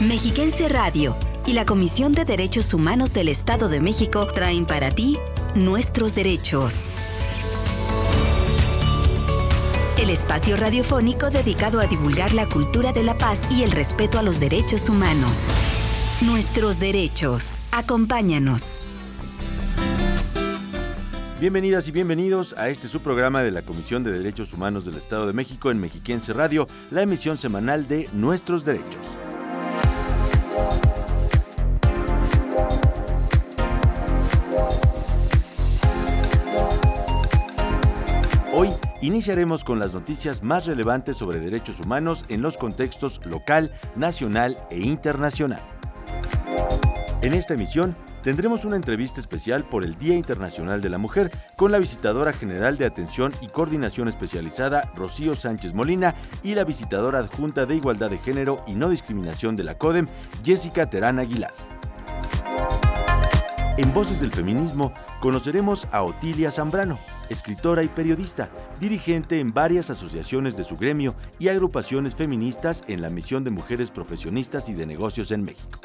Mexiquense Radio y la Comisión de Derechos Humanos del Estado de México traen para ti nuestros derechos. El espacio radiofónico dedicado a divulgar la cultura de la paz y el respeto a los derechos humanos. Nuestros derechos. Acompáñanos. Bienvenidas y bienvenidos a este subprograma de la Comisión de Derechos Humanos del Estado de México en Mexiquense Radio, la emisión semanal de Nuestros Derechos. Iniciaremos con las noticias más relevantes sobre derechos humanos en los contextos local, nacional e internacional. En esta emisión tendremos una entrevista especial por el Día Internacional de la Mujer con la visitadora general de Atención y Coordinación Especializada Rocío Sánchez Molina y la visitadora adjunta de Igualdad de Género y No Discriminación de la CODEM, Jessica Terán Aguilar. En Voces del Feminismo conoceremos a Otilia Zambrano, escritora y periodista, dirigente en varias asociaciones de su gremio y agrupaciones feministas en la misión de mujeres profesionistas y de negocios en México.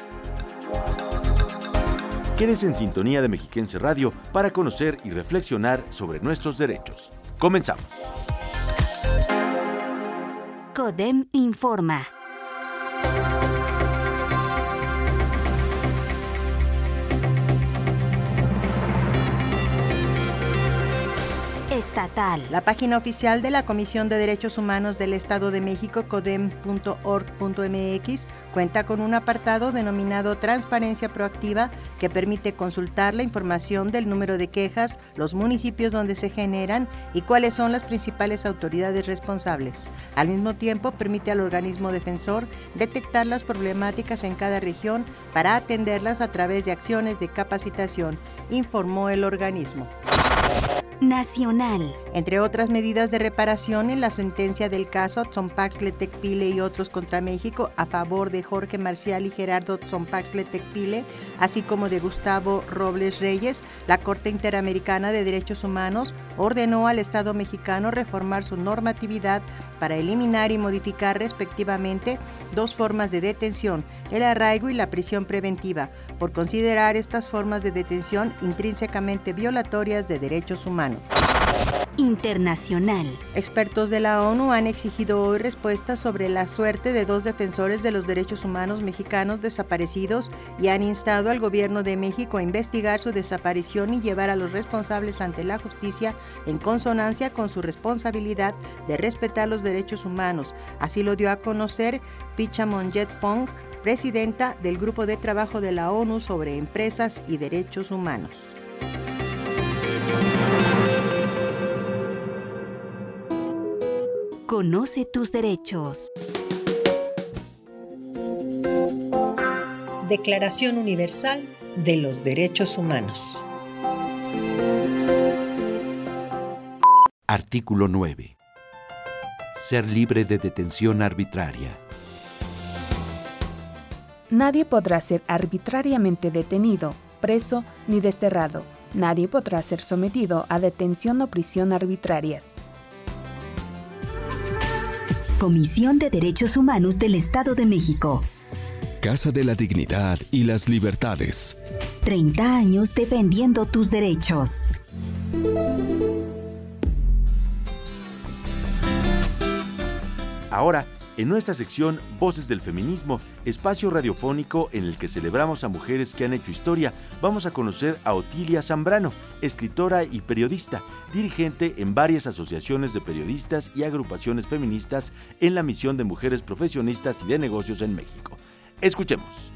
Quédese en sintonía de Mexiquense Radio para conocer y reflexionar sobre nuestros derechos. Comenzamos. CODEM informa. La página oficial de la Comisión de Derechos Humanos del Estado de México, codem.org.mx, cuenta con un apartado denominado Transparencia Proactiva que permite consultar la información del número de quejas, los municipios donde se generan y cuáles son las principales autoridades responsables. Al mismo tiempo, permite al organismo defensor detectar las problemáticas en cada región para atenderlas a través de acciones de capacitación, informó el organismo. Nacional. Entre otras medidas de reparación en la sentencia del caso Tzompaxtle Tecpile y otros contra México a favor de Jorge Marcial y Gerardo Tzompaxtle Tecpile, así como de Gustavo Robles Reyes, la Corte Interamericana de Derechos Humanos ordenó al Estado mexicano reformar su normatividad para eliminar y modificar respectivamente dos formas de detención, el arraigo y la prisión preventiva, por considerar estas formas de detención intrínsecamente violatorias de derechos humanos. Internacional. Expertos de la ONU han exigido hoy respuestas sobre la suerte de dos defensores de los derechos humanos mexicanos desaparecidos y han instado al gobierno de México a investigar su desaparición y llevar a los responsables ante la justicia en consonancia con su responsabilidad de respetar los derechos humanos. Así lo dio a conocer Picha Monjet Pong, presidenta del Grupo de Trabajo de la ONU sobre Empresas y Derechos Humanos. Conoce tus derechos. Declaración Universal de los Derechos Humanos. Artículo 9. Ser libre de detención arbitraria. Nadie podrá ser arbitrariamente detenido, preso ni desterrado. Nadie podrá ser sometido a detención o prisión arbitrarias. Comisión de Derechos Humanos del Estado de México. Casa de la Dignidad y las Libertades. 30 años defendiendo tus derechos. Ahora, en nuestra sección Voces del Feminismo, espacio radiofónico en el que celebramos a mujeres que han hecho historia, vamos a conocer a Otilia Zambrano, escritora y periodista, dirigente en varias asociaciones de periodistas y agrupaciones feministas en la misión de mujeres profesionistas y de negocios en México. Escuchemos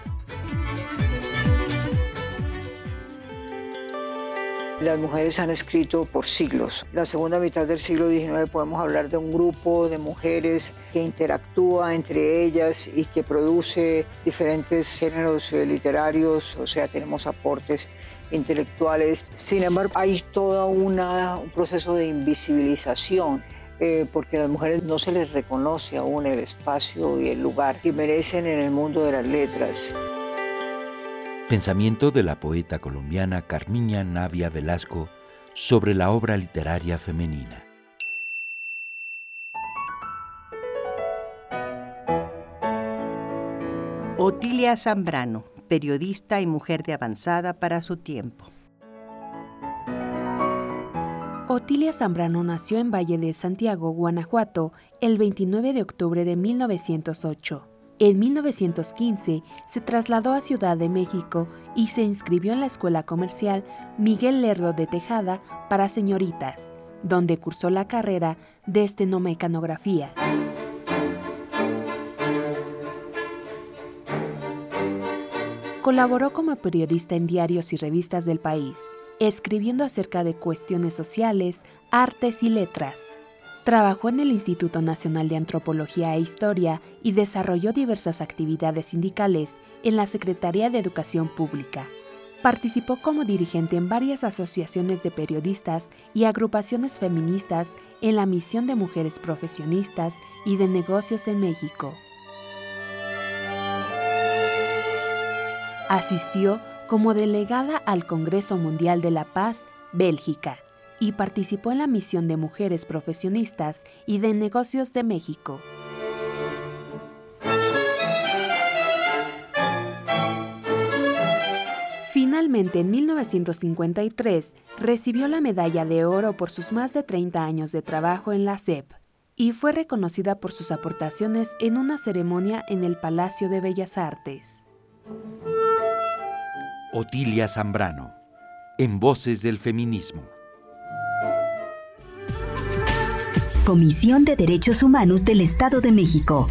Las mujeres han escrito por siglos. La segunda mitad del siglo XIX podemos hablar de un grupo de mujeres que interactúa entre ellas y que produce diferentes géneros eh, literarios, o sea, tenemos aportes intelectuales. Sin embargo, hay todo un proceso de invisibilización eh, porque a las mujeres no se les reconoce aún el espacio y el lugar que merecen en el mundo de las letras. Pensamiento de la poeta colombiana Carmiña Navia Velasco sobre la obra literaria femenina. Otilia Zambrano, periodista y mujer de avanzada para su tiempo. Otilia Zambrano nació en Valle de Santiago, Guanajuato, el 29 de octubre de 1908. En 1915 se trasladó a Ciudad de México y se inscribió en la Escuela Comercial Miguel Lerdo de Tejada para señoritas, donde cursó la carrera de estenomecanografía. Colaboró como periodista en diarios y revistas del país, escribiendo acerca de cuestiones sociales, artes y letras. Trabajó en el Instituto Nacional de Antropología e Historia y desarrolló diversas actividades sindicales en la Secretaría de Educación Pública. Participó como dirigente en varias asociaciones de periodistas y agrupaciones feministas en la misión de mujeres profesionistas y de negocios en México. Asistió como delegada al Congreso Mundial de la Paz, Bélgica, y participó en la misión de mujeres profesionistas y de negocios de México. Finalmente, en 1953, recibió la medalla de oro por sus más de 30 años de trabajo en la SEP y fue reconocida por sus aportaciones en una ceremonia en el Palacio de Bellas Artes. Otilia Zambrano, en Voces del Feminismo. Comisión de Derechos Humanos del Estado de México.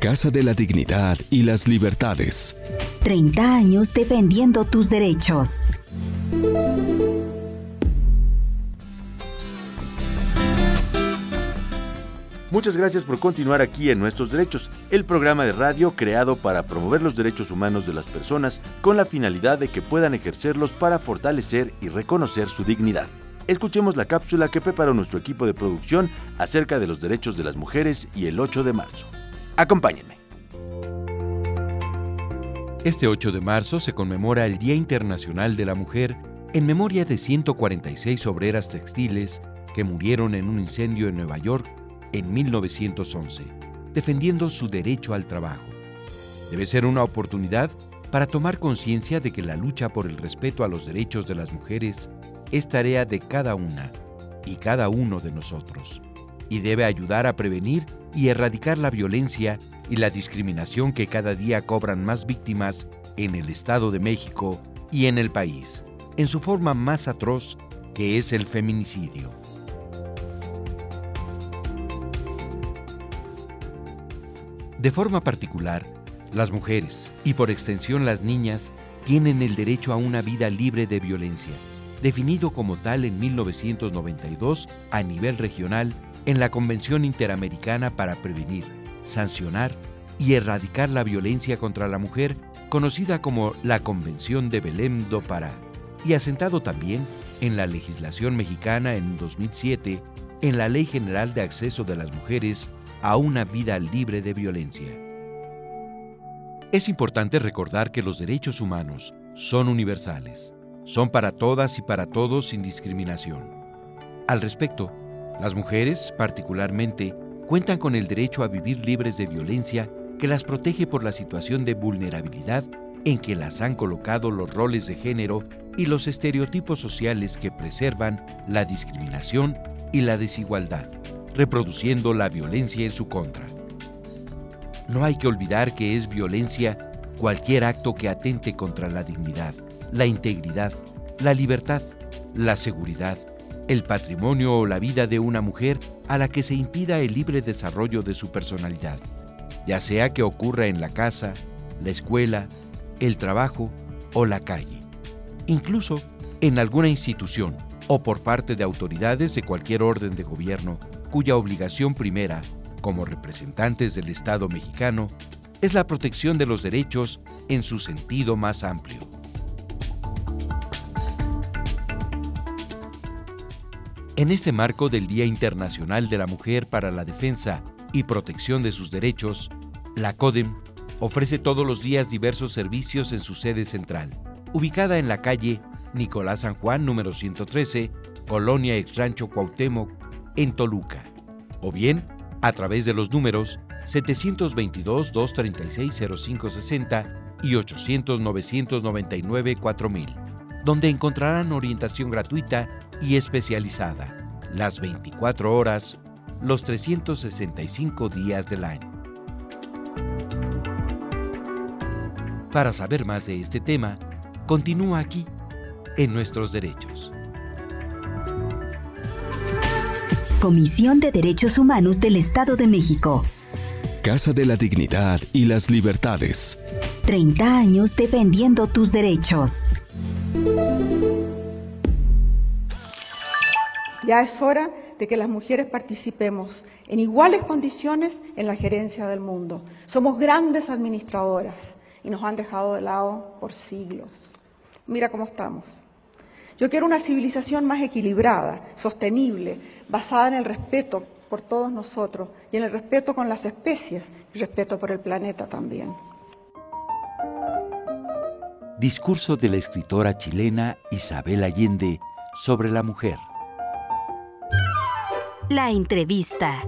Casa de la Dignidad y las Libertades. 30 años defendiendo tus derechos. Muchas gracias por continuar aquí en Nuestros Derechos, el programa de radio creado para promover los derechos humanos de las personas con la finalidad de que puedan ejercerlos para fortalecer y reconocer su dignidad. Escuchemos la cápsula que preparó nuestro equipo de producción acerca de los derechos de las mujeres y el 8 de marzo. Acompáñenme. Este 8 de marzo se conmemora el Día Internacional de la Mujer en memoria de 146 obreras textiles que murieron en un incendio en Nueva York en 1911, defendiendo su derecho al trabajo. Debe ser una oportunidad para tomar conciencia de que la lucha por el respeto a los derechos de las mujeres es tarea de cada una y cada uno de nosotros, y debe ayudar a prevenir y erradicar la violencia y la discriminación que cada día cobran más víctimas en el Estado de México y en el país, en su forma más atroz, que es el feminicidio. De forma particular, las mujeres, y por extensión las niñas, tienen el derecho a una vida libre de violencia, definido como tal en 1992 a nivel regional en la Convención Interamericana para Prevenir, Sancionar y Erradicar la Violencia contra la Mujer, conocida como la Convención de Belém do Pará, y asentado también en la legislación mexicana en 2007 en la Ley General de Acceso de las Mujeres a una vida libre de violencia. Es importante recordar que los derechos humanos son universales, son para todas y para todos sin discriminación. Al respecto, las mujeres, particularmente, cuentan con el derecho a vivir libres de violencia que las protege por la situación de vulnerabilidad en que las han colocado los roles de género y los estereotipos sociales que preservan la discriminación y la desigualdad reproduciendo la violencia en su contra. No hay que olvidar que es violencia cualquier acto que atente contra la dignidad, la integridad, la libertad, la seguridad, el patrimonio o la vida de una mujer a la que se impida el libre desarrollo de su personalidad, ya sea que ocurra en la casa, la escuela, el trabajo o la calle, incluso en alguna institución o por parte de autoridades de cualquier orden de gobierno cuya obligación primera, como representantes del Estado mexicano, es la protección de los derechos en su sentido más amplio.。En este marco del Día Internacional de la Mujer para la Defensa y Protección de sus Derechos, la CODEM ofrece todos los días diversos servicios en su sede central, ubicada en la calle Nicolás San Juan número 113, Colonia Ex Rancho Cuauhtémoc, en Toluca, o bien a través de los números 722-236-0560 y 800-999-4000, donde encontrarán orientación gratuita y especializada, las 24 horas, los 365 días del año. Para saber más de este tema, continúa aquí, en Nuestros Derechos. Comisión de Derechos Humanos del Estado de México. Casa de la Dignidad y las Libertades. 30 años defendiendo tus derechos. Ya es hora de que las mujeres participemos en iguales condiciones en la gerencia del mundo. Somos grandes administradoras y nos han dejado de lado por siglos. Mira cómo estamos. Yo quiero una civilización más equilibrada, sostenible, basada en el respeto por todos nosotros y en el respeto con las especies y respeto por el planeta también. Discurso de la escritora chilena Isabel Allende sobre la mujer. La entrevista.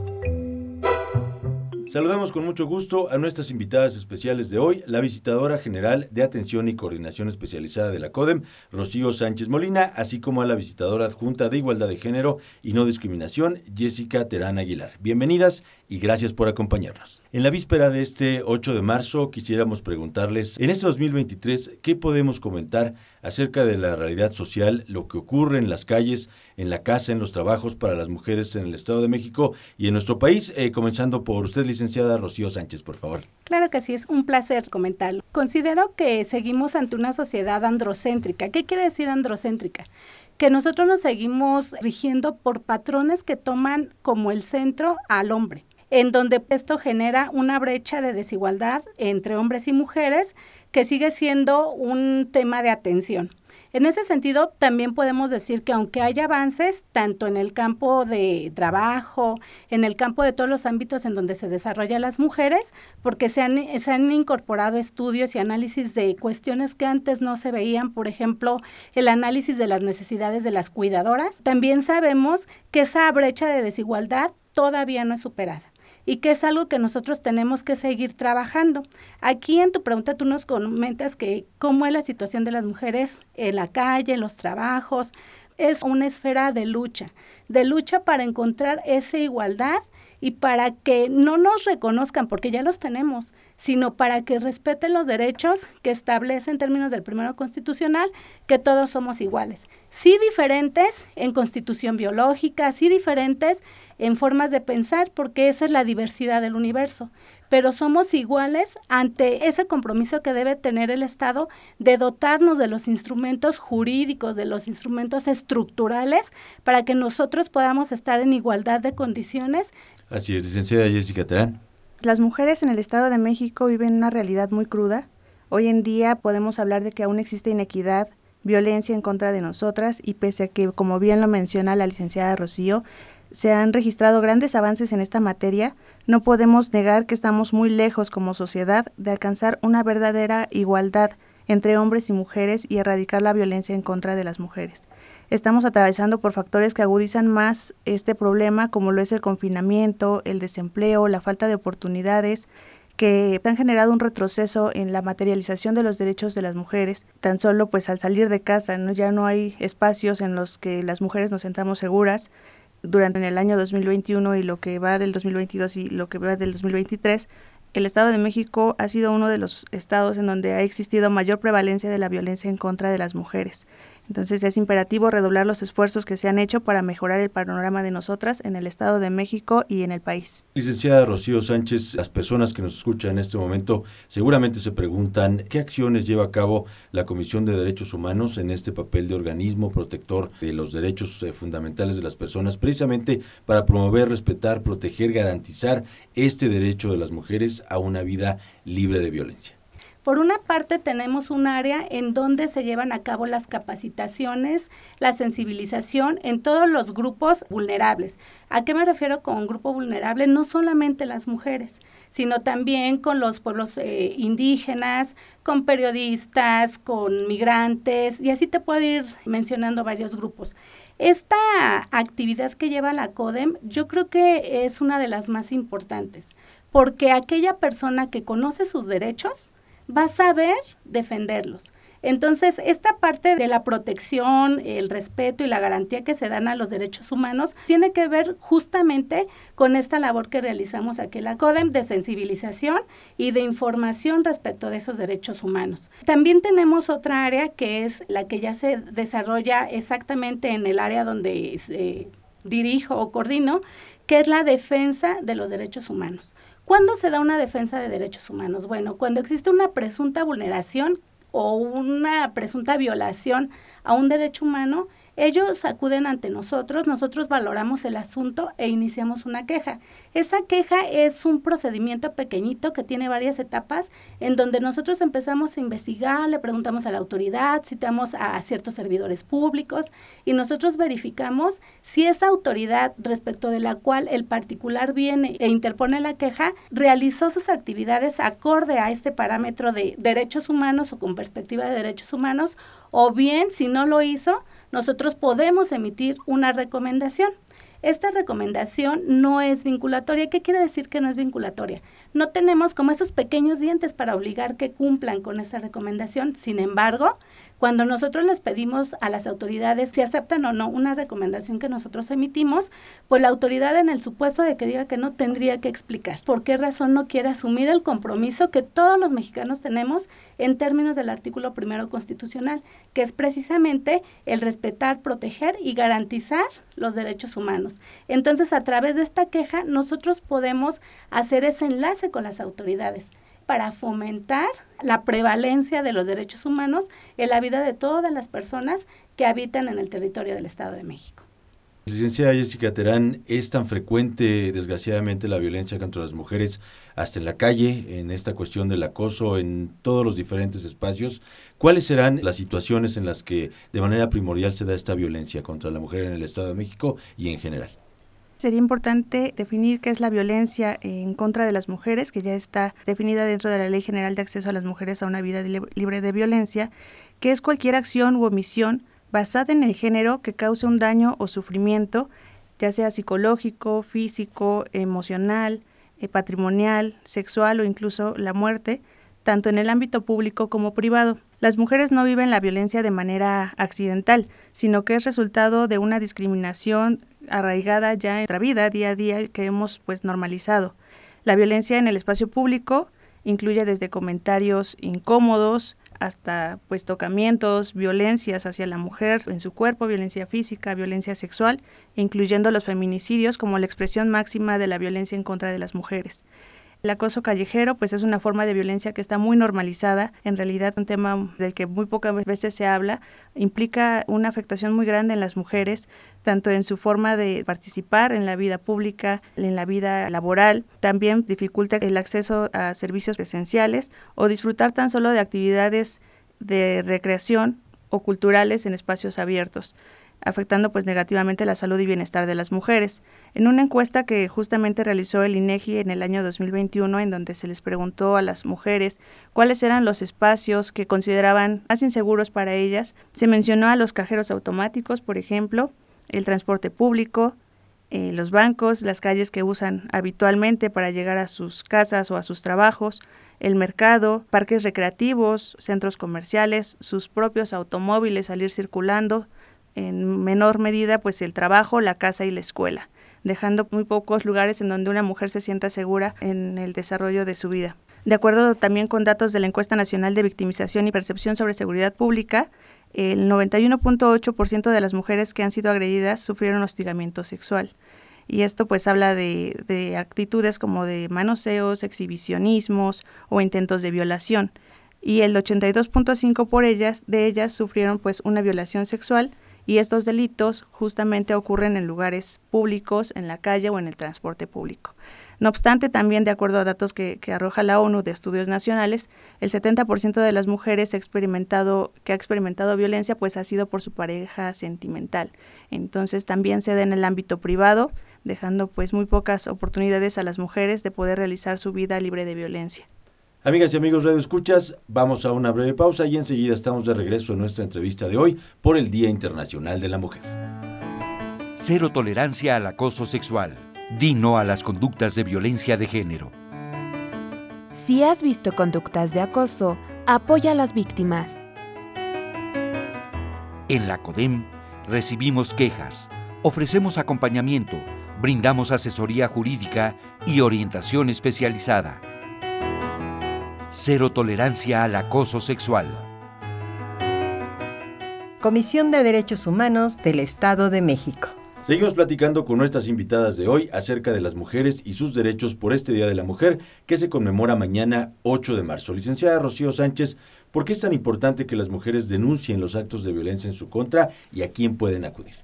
Saludamos con mucho gusto a nuestras invitadas especiales de hoy, la visitadora general de Atención y Coordinación Especializada de la CODEM, Rocío Sánchez Molina, así como a la visitadora adjunta de Igualdad de Género y No Discriminación, Jessica Terán Aguilar. Bienvenidas y gracias por acompañarnos. En la víspera de este 8 de marzo quisiéramos preguntarles, en este 2023, ¿qué podemos comentar acerca de la realidad social, lo que ocurre en las calles, en la casa, en los trabajos para las mujeres en el Estado de México y en nuestro país? Eh, comenzando por usted, licenciada Rocío Sánchez, por favor. Claro que sí, es un placer comentarlo. Considero que seguimos ante una sociedad androcéntrica. ¿Qué quiere decir androcéntrica? que nosotros nos seguimos rigiendo por patrones que toman como el centro al hombre en donde esto genera una brecha de desigualdad entre hombres y mujeres que sigue siendo un tema de atención. En ese sentido, también podemos decir que aunque hay avances, tanto en el campo de trabajo, en el campo de todos los ámbitos en donde se desarrollan las mujeres, porque se han, se han incorporado estudios y análisis de cuestiones que antes no se veían, por ejemplo, el análisis de las necesidades de las cuidadoras, también sabemos que esa brecha de desigualdad todavía no es superada y que es algo que nosotros tenemos que seguir trabajando. Aquí en tu pregunta tú nos comentas que cómo es la situación de las mujeres en la calle, en los trabajos. Es una esfera de lucha, de lucha para encontrar esa igualdad y para que no nos reconozcan, porque ya los tenemos, sino para que respeten los derechos que establece en términos del primero constitucional, que todos somos iguales. Sí diferentes en constitución biológica, sí diferentes en formas de pensar, porque esa es la diversidad del universo, pero somos iguales ante ese compromiso que debe tener el Estado de dotarnos de los instrumentos jurídicos, de los instrumentos estructurales, para que nosotros podamos estar en igualdad de condiciones. Así es, licenciada Jessica Terán. Las mujeres en el Estado de México viven una realidad muy cruda. Hoy en día podemos hablar de que aún existe inequidad, violencia en contra de nosotras y pese a que, como bien lo menciona la licenciada Rocío, se han registrado grandes avances en esta materia, no podemos negar que estamos muy lejos como sociedad de alcanzar una verdadera igualdad entre hombres y mujeres y erradicar la violencia en contra de las mujeres. Estamos atravesando por factores que agudizan más este problema, como lo es el confinamiento, el desempleo, la falta de oportunidades, que han generado un retroceso en la materialización de los derechos de las mujeres. Tan solo pues al salir de casa ¿no? ya no hay espacios en los que las mujeres nos sentamos seguras. Durante el año 2021 y lo que va del 2022 y lo que va del 2023, el Estado de México ha sido uno de los estados en donde ha existido mayor prevalencia de la violencia en contra de las mujeres. Entonces es imperativo redoblar los esfuerzos que se han hecho para mejorar el panorama de nosotras en el Estado de México y en el país. Licenciada Rocío Sánchez, las personas que nos escuchan en este momento seguramente se preguntan qué acciones lleva a cabo la Comisión de Derechos Humanos en este papel de organismo protector de los derechos eh, fundamentales de las personas, precisamente para promover, respetar, proteger, garantizar este derecho de las mujeres a una vida libre de violencia. Por una parte tenemos un área en donde se llevan a cabo las capacitaciones, la sensibilización en todos los grupos vulnerables. ¿A qué me refiero con grupo vulnerable? No solamente las mujeres, sino también con los pueblos eh, indígenas, con periodistas, con migrantes, y así te puedo ir mencionando varios grupos. Esta actividad que lleva la CODEM yo creo que es una de las más importantes, porque aquella persona que conoce sus derechos, va a saber defenderlos. Entonces, esta parte de la protección, el respeto y la garantía que se dan a los derechos humanos tiene que ver justamente con esta labor que realizamos aquí en la CODEM de sensibilización y de información respecto de esos derechos humanos. También tenemos otra área que es la que ya se desarrolla exactamente en el área donde se dirijo o coordino, que es la defensa de los derechos humanos. ¿Cuándo se da una defensa de derechos humanos? Bueno, cuando existe una presunta vulneración o una presunta violación a un derecho humano ellos acuden ante nosotros, nosotros valoramos el asunto e iniciamos una queja. Esa queja es un procedimiento pequeñito que tiene varias etapas en donde nosotros empezamos a investigar, le preguntamos a la autoridad, citamos a ciertos servidores públicos y nosotros verificamos si esa autoridad respecto de la cual el particular viene e interpone la queja realizó sus actividades acorde a este parámetro de derechos humanos o con perspectiva de derechos humanos o bien si no lo hizo, nosotros podemos emitir una recomendación. Esta recomendación no es vinculatoria. ¿Qué quiere decir que no es vinculatoria? No tenemos como esos pequeños dientes para obligar que cumplan con esa recomendación. Sin embargo, cuando nosotros les pedimos a las autoridades si aceptan o no una recomendación que nosotros emitimos, pues la autoridad en el supuesto de que diga que no tendría que explicar por qué razón no quiere asumir el compromiso que todos los mexicanos tenemos en términos del artículo primero constitucional, que es precisamente el respetar, proteger y garantizar los derechos humanos. Entonces, a través de esta queja, nosotros podemos hacer ese enlace con las autoridades para fomentar la prevalencia de los derechos humanos en la vida de todas las personas que habitan en el territorio del Estado de México. Licenciada Jessica Terán, es tan frecuente, desgraciadamente, la violencia contra las mujeres hasta en la calle, en esta cuestión del acoso, en todos los diferentes espacios. ¿Cuáles serán las situaciones en las que de manera primordial se da esta violencia contra la mujer en el Estado de México y en general? Sería importante definir qué es la violencia en contra de las mujeres, que ya está definida dentro de la Ley General de Acceso a las Mujeres a una Vida Libre de Violencia, que es cualquier acción u omisión basada en el género que cause un daño o sufrimiento, ya sea psicológico, físico, emocional, eh, patrimonial, sexual o incluso la muerte, tanto en el ámbito público como privado. Las mujeres no viven la violencia de manera accidental, sino que es resultado de una discriminación arraigada ya en nuestra vida día a día que hemos pues normalizado. La violencia en el espacio público incluye desde comentarios incómodos hasta pues tocamientos, violencias hacia la mujer en su cuerpo, violencia física, violencia sexual, incluyendo los feminicidios como la expresión máxima de la violencia en contra de las mujeres. El acoso callejero pues es una forma de violencia que está muy normalizada, en realidad un tema del que muy pocas veces se habla, implica una afectación muy grande en las mujeres, tanto en su forma de participar en la vida pública, en la vida laboral, también dificulta el acceso a servicios esenciales o disfrutar tan solo de actividades de recreación o culturales en espacios abiertos afectando pues negativamente la salud y bienestar de las mujeres. En una encuesta que justamente realizó el INEGI en el año 2021 en donde se les preguntó a las mujeres cuáles eran los espacios que consideraban más inseguros para ellas, se mencionó a los cajeros automáticos, por ejemplo, el transporte público, eh, los bancos, las calles que usan habitualmente para llegar a sus casas o a sus trabajos, el mercado, parques recreativos, centros comerciales, sus propios automóviles, salir circulando, en menor medida pues el trabajo, la casa y la escuela, dejando muy pocos lugares en donde una mujer se sienta segura en el desarrollo de su vida. De acuerdo también con datos de la Encuesta Nacional de Victimización y Percepción sobre Seguridad Pública, el 91.8% de las mujeres que han sido agredidas sufrieron hostigamiento sexual. Y esto pues habla de, de actitudes como de manoseos, exhibicionismos o intentos de violación. Y el 82.5 por ellas de ellas sufrieron pues una violación sexual y estos delitos justamente ocurren en lugares públicos, en la calle o en el transporte público. No obstante, también de acuerdo a datos que, arroja la ONU de estudios nacionales, el 70% de las mujeres experimentado, que ha experimentado violencia pues ha sido por su pareja sentimental. Entonces también se da en el ámbito privado, dejando pues muy pocas oportunidades a las mujeres de poder realizar su vida libre de violencia. Amigas y amigos Radio Escuchas, vamos a una breve pausa y enseguida estamos de regreso en nuestra entrevista de hoy por el Día Internacional de la Mujer. Cero tolerancia al acoso sexual. Dino a las conductas de violencia de género. Si has visto conductas de acoso, apoya a las víctimas. En la CODEM recibimos quejas, ofrecemos acompañamiento, brindamos asesoría jurídica y orientación especializada. Cero tolerancia al acoso sexual. Comisión de Derechos Humanos del Estado de México. Seguimos platicando con nuestras invitadas de hoy acerca de las mujeres y sus derechos por este Día de la Mujer que se conmemora mañana 8 de marzo. Licenciada Rocío Sánchez, ¿por qué es tan importante que las mujeres denuncien los actos de violencia en su contra y a quién pueden acudir?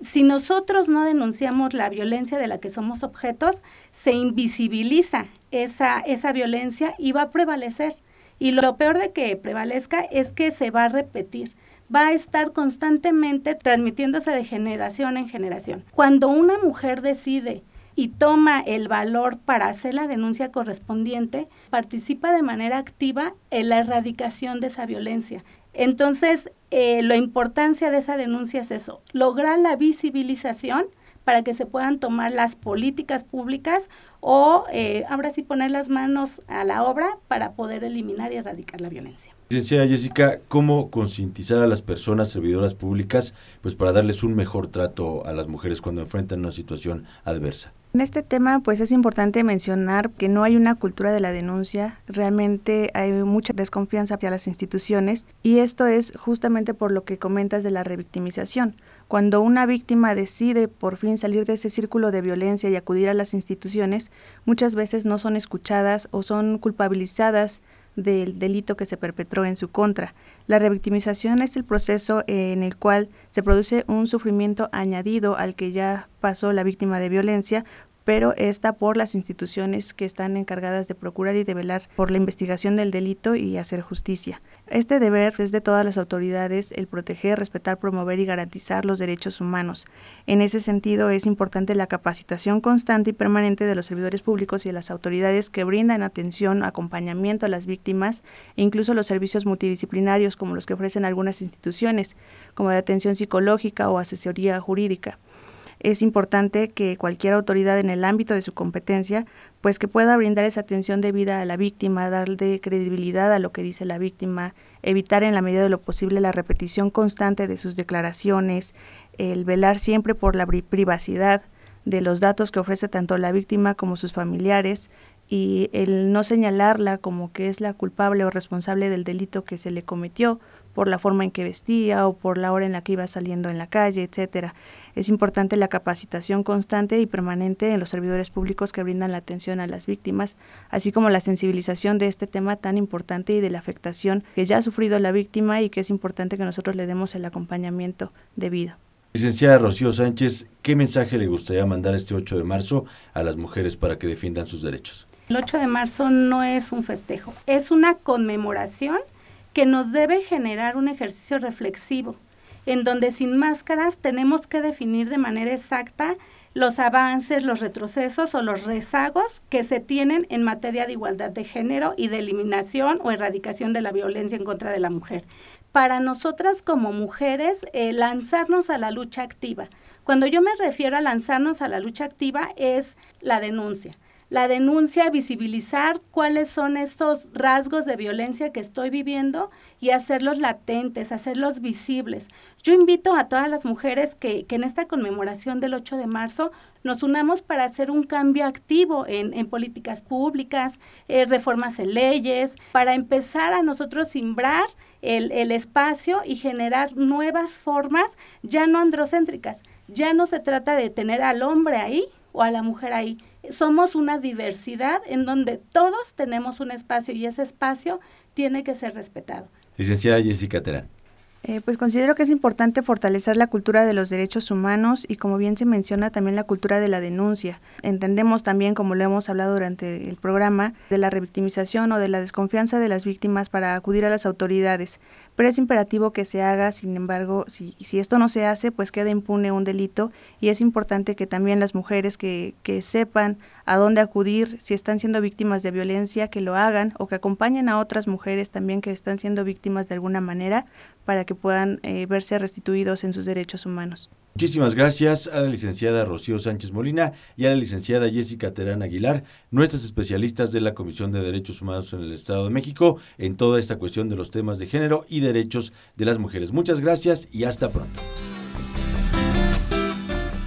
Si nosotros no denunciamos la violencia de la que somos objetos, se invisibiliza esa, esa violencia y va a prevalecer. Y lo peor de que prevalezca es que se va a repetir va a estar constantemente transmitiéndose de generación en generación. Cuando una mujer decide y toma el valor para hacer la denuncia correspondiente, participa de manera activa en la erradicación de esa violencia. Entonces, eh, la importancia de esa denuncia es eso, lograr la visibilización para que se puedan tomar las políticas públicas o eh, ahora sí poner las manos a la obra para poder eliminar y erradicar la violencia. Licenciada Jessica, ¿cómo concientizar a las personas servidoras públicas pues para darles un mejor trato a las mujeres cuando enfrentan una situación adversa? En este tema, pues es importante mencionar que no hay una cultura de la denuncia, realmente hay mucha desconfianza hacia las instituciones y esto es justamente por lo que comentas de la revictimización. Cuando una víctima decide por fin salir de ese círculo de violencia y acudir a las instituciones, muchas veces no son escuchadas o son culpabilizadas del delito que se perpetró en su contra. La revictimización es el proceso en el cual se produce un sufrimiento añadido al que ya pasó la víctima de violencia pero está por las instituciones que están encargadas de procurar y de velar por la investigación del delito y hacer justicia. Este deber es de todas las autoridades el proteger, respetar, promover y garantizar los derechos humanos. En ese sentido es importante la capacitación constante y permanente de los servidores públicos y de las autoridades que brindan atención, acompañamiento a las víctimas e incluso los servicios multidisciplinarios como los que ofrecen algunas instituciones, como de atención psicológica o asesoría jurídica es importante que cualquier autoridad en el ámbito de su competencia, pues que pueda brindar esa atención debida a la víctima, darle credibilidad a lo que dice la víctima, evitar en la medida de lo posible la repetición constante de sus declaraciones, el velar siempre por la privacidad de los datos que ofrece tanto la víctima como sus familiares y el no señalarla como que es la culpable o responsable del delito que se le cometió por la forma en que vestía o por la hora en la que iba saliendo en la calle, etcétera. Es importante la capacitación constante y permanente en los servidores públicos que brindan la atención a las víctimas, así como la sensibilización de este tema tan importante y de la afectación que ya ha sufrido la víctima y que es importante que nosotros le demos el acompañamiento debido. Licenciada Rocío Sánchez, ¿qué mensaje le gustaría mandar este 8 de marzo a las mujeres para que defiendan sus derechos? El 8 de marzo no es un festejo, es una conmemoración que nos debe generar un ejercicio reflexivo, en donde sin máscaras tenemos que definir de manera exacta los avances, los retrocesos o los rezagos que se tienen en materia de igualdad de género y de eliminación o erradicación de la violencia en contra de la mujer. Para nosotras como mujeres, eh, lanzarnos a la lucha activa. Cuando yo me refiero a lanzarnos a la lucha activa es la denuncia la denuncia, visibilizar cuáles son estos rasgos de violencia que estoy viviendo y hacerlos latentes, hacerlos visibles. Yo invito a todas las mujeres que, en esta conmemoración del 8 de marzo nos unamos para hacer un cambio activo en, políticas públicas, eh, reformas en leyes, para empezar a nosotros simbrar el, el espacio y generar nuevas formas ya no androcéntricas. Ya no se trata de tener al hombre ahí o a la mujer ahí, somos una diversidad en donde todos tenemos un espacio y ese espacio tiene que ser respetado. Licenciada Jessica Terán. Eh, pues considero que es importante fortalecer la cultura de los derechos humanos y como bien se menciona también la cultura de la denuncia. Entendemos también, como lo hemos hablado durante el programa, de la revictimización o de la desconfianza de las víctimas para acudir a las autoridades pero es imperativo que se haga, sin embargo, si, si esto no se hace, pues queda impune un delito y es importante que también las mujeres que, que sepan a dónde acudir, si están siendo víctimas de violencia, que lo hagan o que acompañen a otras mujeres también que están siendo víctimas de alguna manera para que puedan eh, verse restituidos en sus derechos humanos. Muchísimas gracias a la licenciada Rocío Sánchez Molina y a la licenciada Jessica Terán Aguilar, nuestras especialistas de la Comisión de Derechos Humanos en el Estado de México, en toda esta cuestión de los temas de género y derechos de las mujeres. Muchas gracias y hasta pronto.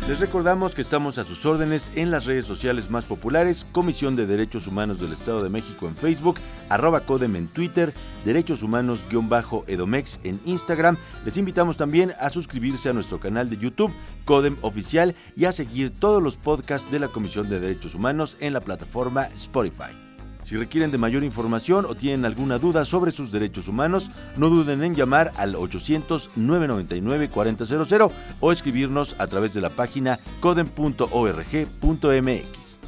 Les recordamos que estamos a sus órdenes en las redes sociales más populares, Comisión de Derechos Humanos del Estado de México en Facebook, arroba Codem en Twitter, Derechos Humanos-Edomex en Instagram. Les invitamos también a suscribirse a nuestro canal de YouTube, Codem Oficial, y a seguir todos los podcasts de la Comisión de Derechos Humanos en la plataforma Spotify. Si requieren de mayor información o tienen alguna duda sobre sus derechos humanos, no duden en llamar al 800-999-4000 o escribirnos a través de la página codem.org.mx.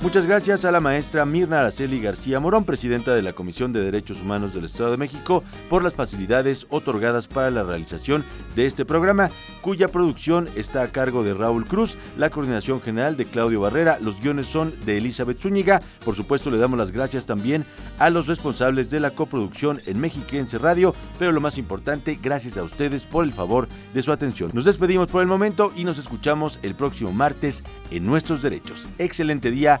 Muchas gracias a la maestra Mirna Araceli García Morón, presidenta de la Comisión de Derechos Humanos del Estado de México, por las facilidades otorgadas para la realización de este programa, cuya producción está a cargo de Raúl Cruz, la coordinación general de Claudio Barrera, los guiones son de Elizabeth Zúñiga. Por supuesto, le damos las gracias también a los responsables de la coproducción en Mexiquense Radio, pero lo más importante, gracias a ustedes por el favor de su atención. Nos despedimos por el momento y nos escuchamos el próximo martes en Nuestros Derechos. Excelente día